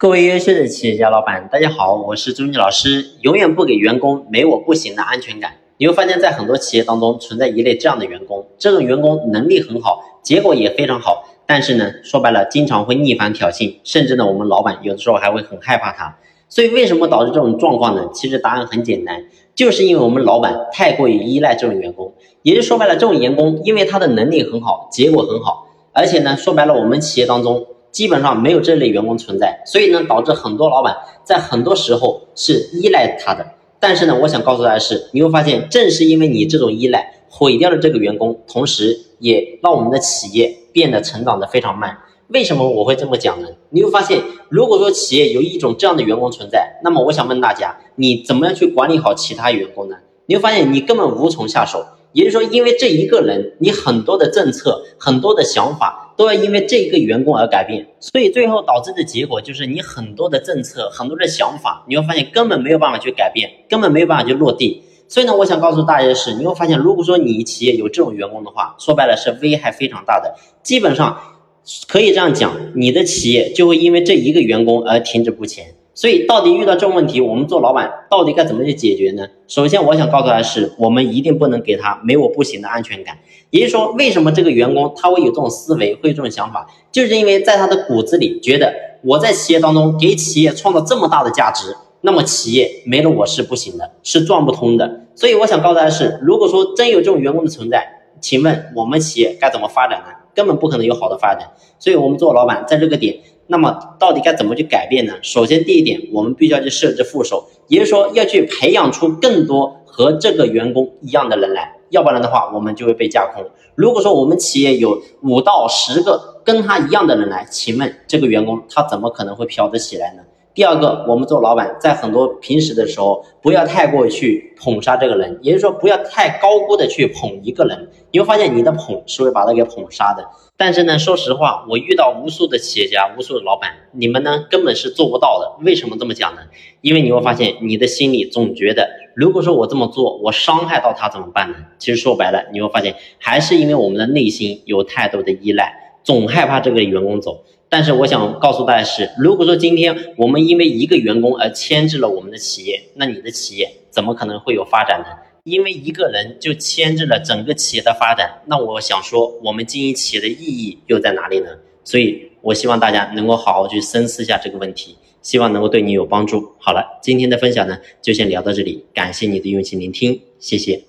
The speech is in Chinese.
各位优秀的企业家老板，大家好，我是朱妮老师。永远不给员工没我不行的安全感。你会发现在很多企业当中存在一类这样的员工，这种员工能力很好，结果也非常好，但是呢，说白了，经常会逆反挑衅，甚至呢，我们老板有的时候还会很害怕他。所以为什么导致这种状况呢？其实答案很简单，就是因为我们老板太过于依赖这种员工，也就说白了，这种员工因为他的能力很好，结果很好，而且呢，说白了，我们企业当中基本上没有这类员工存在，所以呢，导致很多老板在很多时候是依赖他的。但是呢，我想告诉大家是，你会发现，正是因为你这种依赖，毁掉了这个员工，同时也让我们的企业变得成长的非常慢。为什么我会这么讲呢？你会发现，如果说企业有一种这样的员工存在，那么我想问大家，你怎么样去管理好其他员工呢？你会发现你根本无从下手。也就是说，因为这一个人，你很多的政策、很多的想法都要因为这一个员工而改变，所以最后导致的结果就是你很多的政策、很多的想法，你会发现根本没有办法去改变，根本没有办法去落地。所以呢，我想告诉大家的是，你会发现，如果说你企业有这种员工的话，说白了是危害非常大的，基本上。可以这样讲，你的企业就会因为这一个员工而停止不前。所以，到底遇到这种问题，我们做老板到底该怎么去解决呢？首先，我想告诉大家是，我们一定不能给他没我不行的安全感。也就是说，为什么这个员工他会有这种思维，会有这种想法，就是因为在他的骨子里觉得我在企业当中给企业创造这么大的价值，那么企业没了我是不行的，是转不通的。所以，我想告诉大家是，如果说真有这种员工的存在，请问我们企业该怎么发展呢？根本不可能有好的发展，所以我们做老板在这个点，那么到底该怎么去改变呢？首先第一点，我们必须要去设置副手，也就是说要去培养出更多和这个员工一样的人来，要不然的话我们就会被架空。如果说我们企业有五到十个跟他一样的人来，请问这个员工他怎么可能会飘得起来呢？第二个，我们做老板在很多平时的时候，不要太过去捧杀这个人，也就是说不要太高估的去捧一个人，你会发现你的捧是会把他给捧杀的。但是呢，说实话，我遇到无数的企业家，无数的老板，你们呢根本是做不到的。为什么这么讲呢？因为你会发现你的心里总觉得，如果说我这么做，我伤害到他怎么办呢？其实说白了，你会发现还是因为我们的内心有太多的依赖，总害怕这个员工走。但是我想告诉大家是，如果说今天我们因为一个员工而牵制了我们的企业，那你的企业怎么可能会有发展呢？因为一个人就牵制了整个企业的发展，那我想说，我们经营企业的意义又在哪里呢？所以，我希望大家能够好好去深思一下这个问题，希望能够对你有帮助。好了，今天的分享呢，就先聊到这里，感谢你的用心聆听，谢谢。